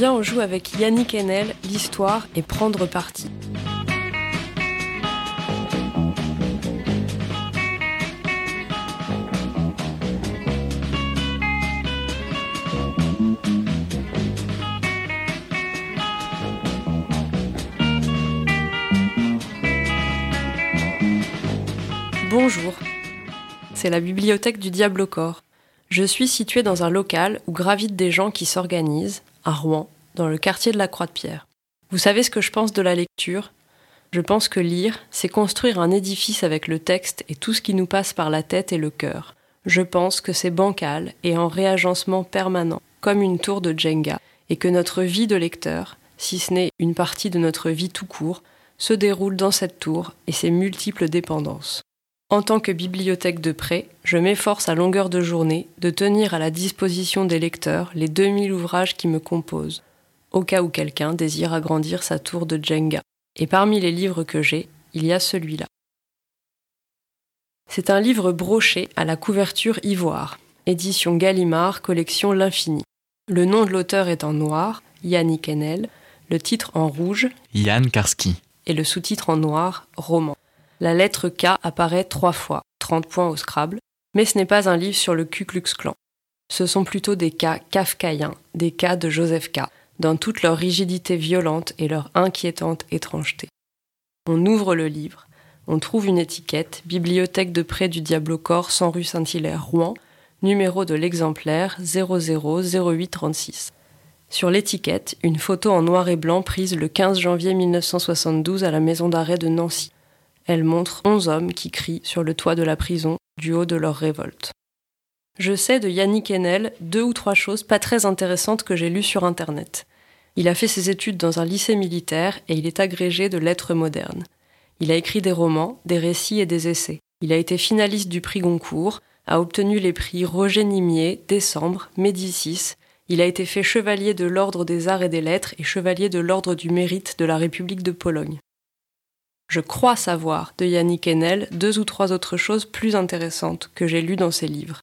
On joue avec Yannick Enel, l'histoire et prendre parti. Bonjour, c'est la bibliothèque du Diable au corps. Je suis située dans un local où gravitent des gens qui s'organisent, à Rouen, dans le quartier de la Croix-de-Pierre. Vous savez ce que je pense de la lecture? Je pense que lire, c'est construire un édifice avec le texte et tout ce qui nous passe par la tête et le cœur. Je pense que c'est bancal et en réagencement permanent, comme une tour de Jenga, et que notre vie de lecteur, si ce n'est une partie de notre vie tout court, se déroule dans cette tour et ses multiples dépendances. En tant que bibliothèque de prêt, je m'efforce à longueur de journée de tenir à la disposition des lecteurs les 2000 ouvrages qui me composent, au cas où quelqu'un désire agrandir sa tour de Jenga. Et parmi les livres que j'ai, il y a celui-là. C'est un livre broché à la couverture ivoire, édition Gallimard, collection L'Infini. Le nom de l'auteur est en noir, Yannick Enel, le titre en rouge, Yann Karski, et le sous-titre en noir, Roman. La lettre K apparaît trois fois, 30 points au Scrabble, mais ce n'est pas un livre sur le Ku Klux Klan. Ce sont plutôt des cas kafkaïens, des cas de Joseph K, dans toute leur rigidité violente et leur inquiétante étrangeté. On ouvre le livre, on trouve une étiquette, bibliothèque de près du Diable au corps, 100 rue Saint-Hilaire, Rouen, numéro de l'exemplaire 000836. Sur l'étiquette, une photo en noir et blanc prise le 15 janvier 1972 à la maison d'arrêt de Nancy. Elle montre onze hommes qui crient sur le toit de la prison du haut de leur révolte. Je sais de Yannick Enel deux ou trois choses pas très intéressantes que j'ai lues sur Internet. Il a fait ses études dans un lycée militaire et il est agrégé de lettres modernes. Il a écrit des romans, des récits et des essais. Il a été finaliste du prix Goncourt, a obtenu les prix Roger Nimier, Décembre, Médicis. Il a été fait chevalier de l'Ordre des Arts et des Lettres et chevalier de l'Ordre du Mérite de la République de Pologne. Je crois savoir de Yannick Enel deux ou trois autres choses plus intéressantes que j'ai lues dans ses livres.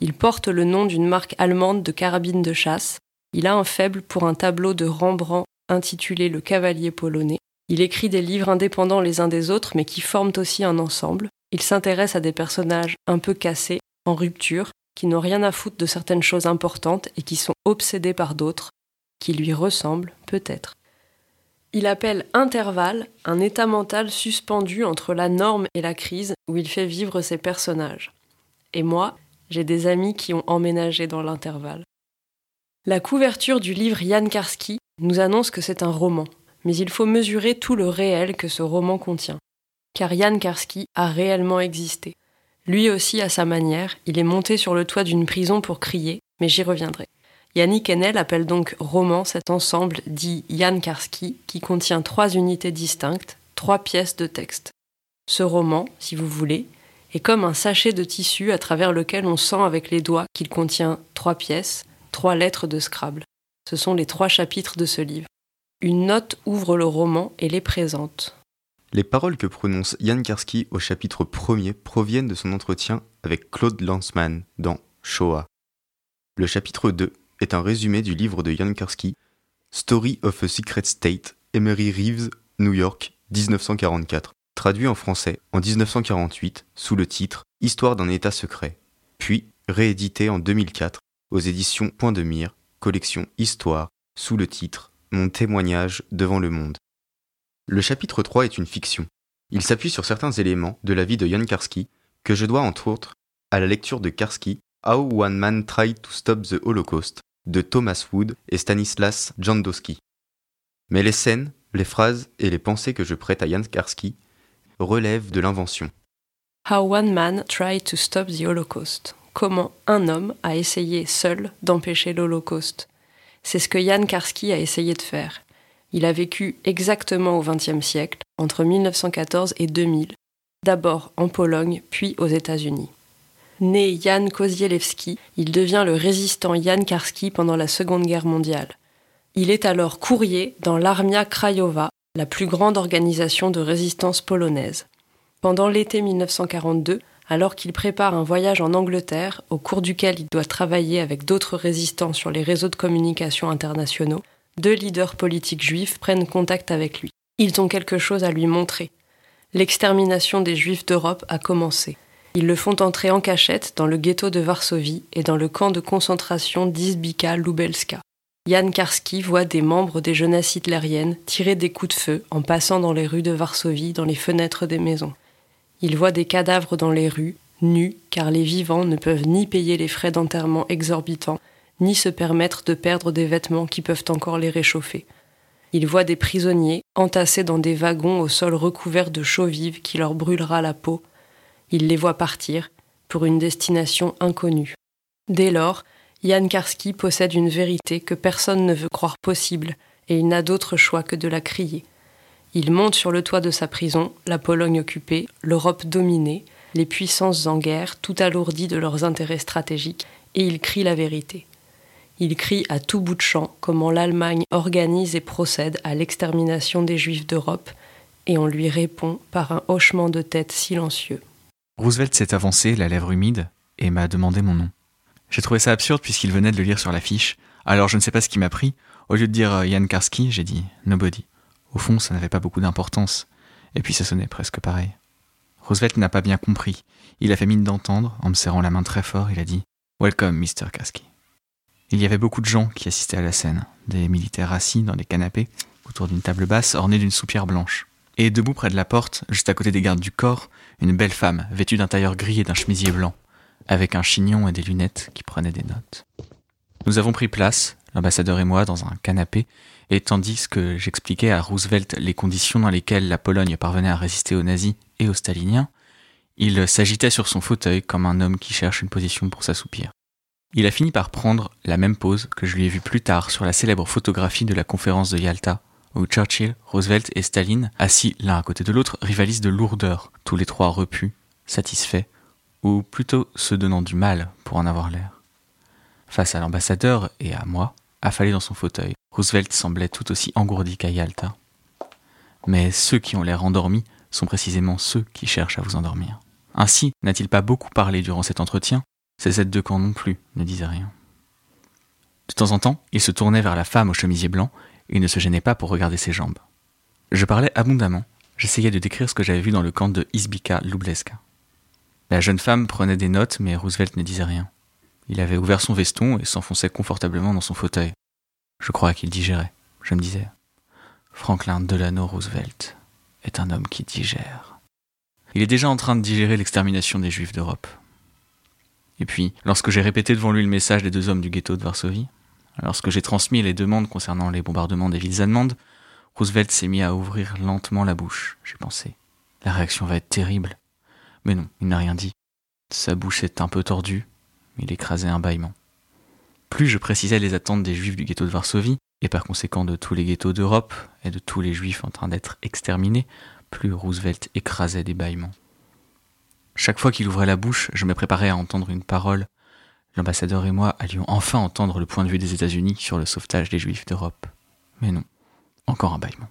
Il porte le nom d'une marque allemande de carabines de chasse. Il a un faible pour un tableau de Rembrandt intitulé Le Cavalier polonais. Il écrit des livres indépendants les uns des autres mais qui forment aussi un ensemble. Il s'intéresse à des personnages un peu cassés, en rupture, qui n'ont rien à foutre de certaines choses importantes et qui sont obsédés par d'autres, qui lui ressemblent peut-être. Il appelle intervalle un état mental suspendu entre la norme et la crise où il fait vivre ses personnages. Et moi, j'ai des amis qui ont emménagé dans l'intervalle. La couverture du livre Yann Karski nous annonce que c'est un roman, mais il faut mesurer tout le réel que ce roman contient. Car Yann Karski a réellement existé. Lui aussi, à sa manière, il est monté sur le toit d'une prison pour crier, mais j'y reviendrai. Yannick Enel appelle donc roman cet ensemble dit Yann Karski qui contient trois unités distinctes, trois pièces de texte. Ce roman, si vous voulez, est comme un sachet de tissu à travers lequel on sent avec les doigts qu'il contient trois pièces, trois lettres de Scrabble. Ce sont les trois chapitres de ce livre. Une note ouvre le roman et les présente. Les paroles que prononce Yann Karski au chapitre premier proviennent de son entretien avec Claude Lanzmann dans Shoah. Le chapitre 2 est un résumé du livre de Jan Karski, Story of a Secret State, Emery Reeves, New York, 1944, traduit en français en 1948 sous le titre Histoire d'un État secret, puis réédité en 2004 aux éditions Point de Mire, collection Histoire, sous le titre Mon témoignage devant le monde. Le chapitre 3 est une fiction. Il s'appuie sur certains éléments de la vie de Jan Karski que je dois entre autres à la lecture de Karski How One Man Tried to Stop the Holocaust de Thomas Wood et Stanislas Jandowski. Mais les scènes, les phrases et les pensées que je prête à Jan Karski relèvent de l'invention. How One Man Tried to Stop the Holocaust. Comment un homme a essayé seul d'empêcher l'Holocauste. C'est ce que Jan Karski a essayé de faire. Il a vécu exactement au XXe siècle, entre 1914 et 2000, d'abord en Pologne, puis aux États-Unis. Né Jan Kozielewski, il devient le résistant Jan Karski pendant la Seconde Guerre mondiale. Il est alors courrier dans l'Armia Krajowa, la plus grande organisation de résistance polonaise. Pendant l'été 1942, alors qu'il prépare un voyage en Angleterre, au cours duquel il doit travailler avec d'autres résistants sur les réseaux de communication internationaux, deux leaders politiques juifs prennent contact avec lui. Ils ont quelque chose à lui montrer. L'extermination des juifs d'Europe a commencé. Ils le font entrer en cachette dans le ghetto de Varsovie et dans le camp de concentration d'Izbika-Lubelska. Jan Karski voit des membres des jeunesses hitlériennes tirer des coups de feu en passant dans les rues de Varsovie, dans les fenêtres des maisons. Il voit des cadavres dans les rues, nus, car les vivants ne peuvent ni payer les frais d'enterrement exorbitants, ni se permettre de perdre des vêtements qui peuvent encore les réchauffer. Il voit des prisonniers entassés dans des wagons au sol recouvert de chaux vives qui leur brûlera la peau. Il les voit partir pour une destination inconnue. Dès lors, Jan Karski possède une vérité que personne ne veut croire possible, et il n'a d'autre choix que de la crier. Il monte sur le toit de sa prison, la Pologne occupée, l'Europe dominée, les puissances en guerre, tout alourdies de leurs intérêts stratégiques, et il crie la vérité. Il crie à tout bout de champ comment l'Allemagne organise et procède à l'extermination des Juifs d'Europe, et on lui répond par un hochement de tête silencieux. Roosevelt s'est avancé, la lèvre humide, et m'a demandé mon nom. J'ai trouvé ça absurde puisqu'il venait de le lire sur l'affiche, alors je ne sais pas ce qui m'a pris. Au lieu de dire euh, Karski, j'ai dit Nobody. Au fond, ça n'avait pas beaucoup d'importance, et puis ça sonnait presque pareil. Roosevelt n'a pas bien compris. Il a fait mine d'entendre, en me serrant la main très fort, il a dit Welcome, Mr. Karski. Il y avait beaucoup de gens qui assistaient à la scène, des militaires assis dans des canapés, autour d'une table basse ornée d'une soupière blanche. Et debout près de la porte, juste à côté des gardes du corps, une belle femme, vêtue d'un tailleur gris et d'un chemisier blanc, avec un chignon et des lunettes qui prenaient des notes. Nous avons pris place, l'ambassadeur et moi, dans un canapé, et tandis que j'expliquais à Roosevelt les conditions dans lesquelles la Pologne parvenait à résister aux nazis et aux staliniens, il s'agitait sur son fauteuil comme un homme qui cherche une position pour s'assoupir. Il a fini par prendre la même pose que je lui ai vue plus tard sur la célèbre photographie de la conférence de Yalta, où Churchill, Roosevelt et Staline, assis l'un à côté de l'autre, rivalisent de lourdeur, tous les trois repus, satisfaits, ou plutôt se donnant du mal pour en avoir l'air. Face à l'ambassadeur et à moi, affalé dans son fauteuil, Roosevelt semblait tout aussi engourdi qu'à Yalta. Mais ceux qui ont l'air endormis sont précisément ceux qui cherchent à vous endormir. Ainsi, n'a-t-il pas beaucoup parlé durant cet entretien? Ces aides de camp non plus ne disaient rien. De temps en temps, il se tournait vers la femme au chemisier blanc et ne se gênait pas pour regarder ses jambes. Je parlais abondamment, j'essayais de décrire ce que j'avais vu dans le camp de Izbika Lubleska. La jeune femme prenait des notes, mais Roosevelt ne disait rien. Il avait ouvert son veston et s'enfonçait confortablement dans son fauteuil. Je crois qu'il digérait. Je me disais, Franklin Delano Roosevelt est un homme qui digère. Il est déjà en train de digérer l'extermination des Juifs d'Europe. Et puis, lorsque j'ai répété devant lui le message des deux hommes du ghetto de Varsovie, lorsque j'ai transmis les demandes concernant les bombardements des villes allemandes, Roosevelt s'est mis à ouvrir lentement la bouche, j'ai pensé. La réaction va être terrible. Mais non, il n'a rien dit. Sa bouche est un peu tordue, il écrasait un bâillement. Plus je précisais les attentes des juifs du ghetto de Varsovie, et par conséquent de tous les ghettos d'Europe, et de tous les juifs en train d'être exterminés, plus Roosevelt écrasait des bâillements. Chaque fois qu'il ouvrait la bouche, je me préparais à entendre une parole. L'ambassadeur et moi allions enfin entendre le point de vue des États-Unis sur le sauvetage des Juifs d'Europe. Mais non, encore un bâillement.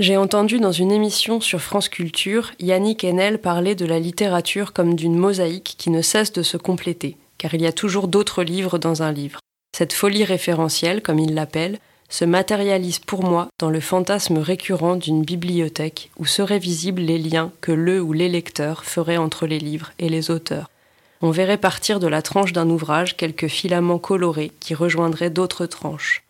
J'ai entendu dans une émission sur France Culture Yannick Enel parler de la littérature comme d'une mosaïque qui ne cesse de se compléter, car il y a toujours d'autres livres dans un livre. Cette folie référentielle, comme il l'appelle, se matérialise pour moi dans le fantasme récurrent d'une bibliothèque où seraient visibles les liens que le ou les lecteurs feraient entre les livres et les auteurs. On verrait partir de la tranche d'un ouvrage quelques filaments colorés qui rejoindraient d'autres tranches.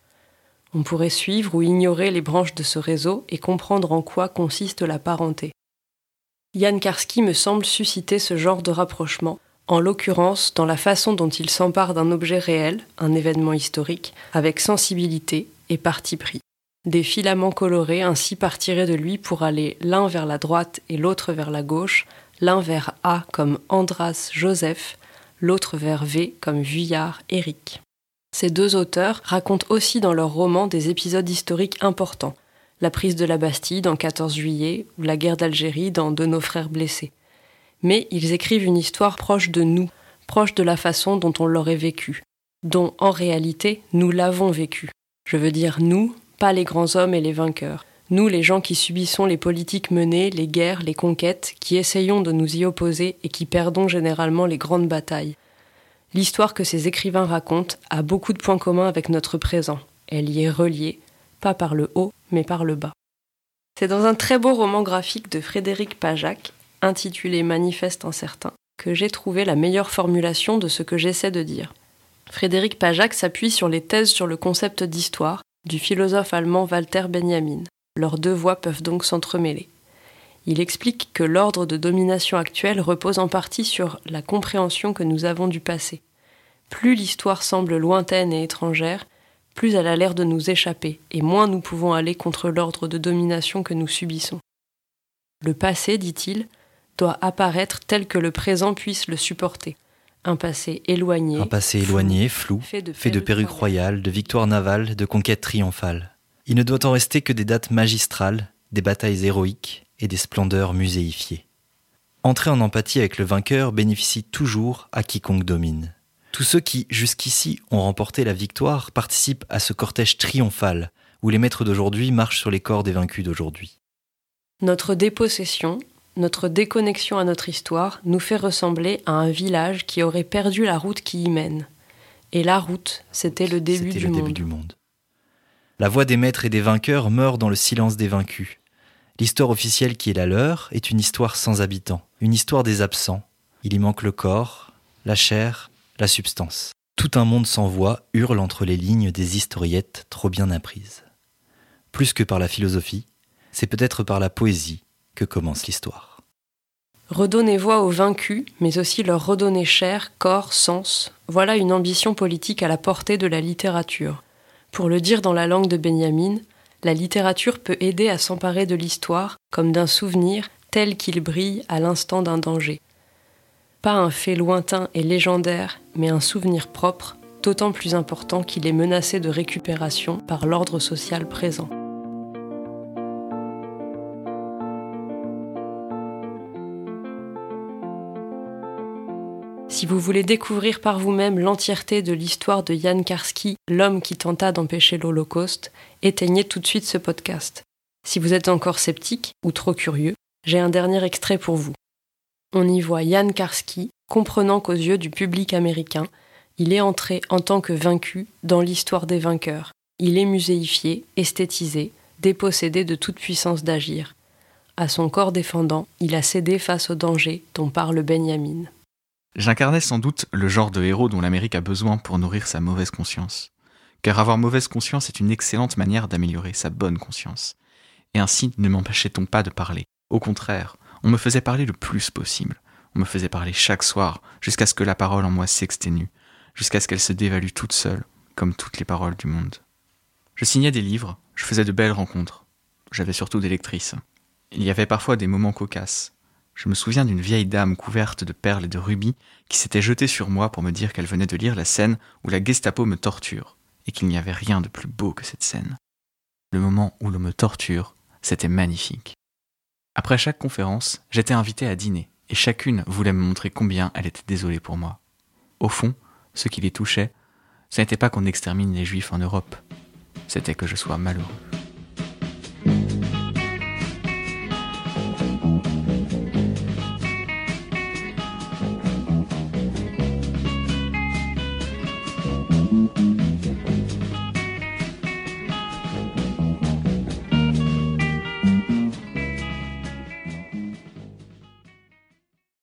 On pourrait suivre ou ignorer les branches de ce réseau et comprendre en quoi consiste la parenté. Yann Karski me semble susciter ce genre de rapprochement, en l'occurrence dans la façon dont il s'empare d'un objet réel, un événement historique, avec sensibilité et parti pris. Des filaments colorés ainsi partiraient de lui pour aller l'un vers la droite et l'autre vers la gauche, l'un vers A comme Andras Joseph, l'autre vers V comme Vuillard Éric. Ces deux auteurs racontent aussi dans leurs romans des épisodes historiques importants, la prise de la Bastille dans 14 juillet ou la guerre d'Algérie dans De nos frères blessés. Mais ils écrivent une histoire proche de nous, proche de la façon dont on l'aurait vécue, dont en réalité nous l'avons vécue. Je veux dire nous, pas les grands hommes et les vainqueurs. Nous, les gens qui subissons les politiques menées, les guerres, les conquêtes, qui essayons de nous y opposer et qui perdons généralement les grandes batailles. L'histoire que ces écrivains racontent a beaucoup de points communs avec notre présent, elle y est reliée, pas par le haut, mais par le bas. C'est dans un très beau roman graphique de Frédéric Pajac, intitulé Manifeste incertain, que j'ai trouvé la meilleure formulation de ce que j'essaie de dire. Frédéric Pajac s'appuie sur les thèses sur le concept d'histoire du philosophe allemand Walter Benjamin. Leurs deux voix peuvent donc s'entremêler. Il explique que l'ordre de domination actuel repose en partie sur la compréhension que nous avons du passé. Plus l'histoire semble lointaine et étrangère, plus elle a l'air de nous échapper, et moins nous pouvons aller contre l'ordre de domination que nous subissons. Le passé, dit-il, doit apparaître tel que le présent puisse le supporter. Un passé éloigné. Un passé éloigné, flou, fait de, fait de perruques royales, de victoires navales, de conquêtes triomphales. Il ne doit en rester que des dates magistrales, des batailles héroïques et des splendeurs muséifiées. Entrer en empathie avec le vainqueur bénéficie toujours à quiconque domine. Tous ceux qui, jusqu'ici, ont remporté la victoire participent à ce cortège triomphal où les maîtres d'aujourd'hui marchent sur les corps des vaincus d'aujourd'hui. Notre dépossession, notre déconnexion à notre histoire nous fait ressembler à un village qui aurait perdu la route qui y mène. Et la route, c'était le, début du, le début du monde. La voix des maîtres et des vainqueurs meurt dans le silence des vaincus. L'histoire officielle qui est la leur est une histoire sans habitants, une histoire des absents. Il y manque le corps, la chair, la substance. Tout un monde sans voix hurle entre les lignes des historiettes trop bien apprises. Plus que par la philosophie, c'est peut-être par la poésie que commence l'histoire. Redonner voix aux vaincus, mais aussi leur redonner chair, corps, sens, voilà une ambition politique à la portée de la littérature. Pour le dire dans la langue de Benjamin, la littérature peut aider à s'emparer de l'histoire comme d'un souvenir tel qu'il brille à l'instant d'un danger. Pas un fait lointain et légendaire, mais un souvenir propre, d'autant plus important qu'il est menacé de récupération par l'ordre social présent. Si vous voulez découvrir par vous-même l'entièreté de l'histoire de Jan Karski, l'homme qui tenta d'empêcher l'Holocauste, éteignez tout de suite ce podcast. Si vous êtes encore sceptique ou trop curieux, j'ai un dernier extrait pour vous. On y voit Jan Karski, comprenant qu'aux yeux du public américain, il est entré en tant que vaincu dans l'histoire des vainqueurs. Il est muséifié, esthétisé, dépossédé de toute puissance d'agir. À son corps défendant, il a cédé face au danger dont parle Benjamin. J'incarnais sans doute le genre de héros dont l'Amérique a besoin pour nourrir sa mauvaise conscience. Car avoir mauvaise conscience est une excellente manière d'améliorer sa bonne conscience. Et ainsi ne m'empêchait-on pas de parler. Au contraire, on me faisait parler le plus possible. On me faisait parler chaque soir, jusqu'à ce que la parole en moi s'exténue, jusqu'à ce qu'elle se dévalue toute seule, comme toutes les paroles du monde. Je signais des livres, je faisais de belles rencontres. J'avais surtout des lectrices. Il y avait parfois des moments cocasses, je me souviens d'une vieille dame couverte de perles et de rubis qui s'était jetée sur moi pour me dire qu'elle venait de lire la scène où la Gestapo me torture, et qu'il n'y avait rien de plus beau que cette scène. Le moment où l'on me torture, c'était magnifique. Après chaque conférence, j'étais invité à dîner, et chacune voulait me montrer combien elle était désolée pour moi. Au fond, ce qui les touchait, ce n'était pas qu'on extermine les juifs en Europe, c'était que je sois malheureux.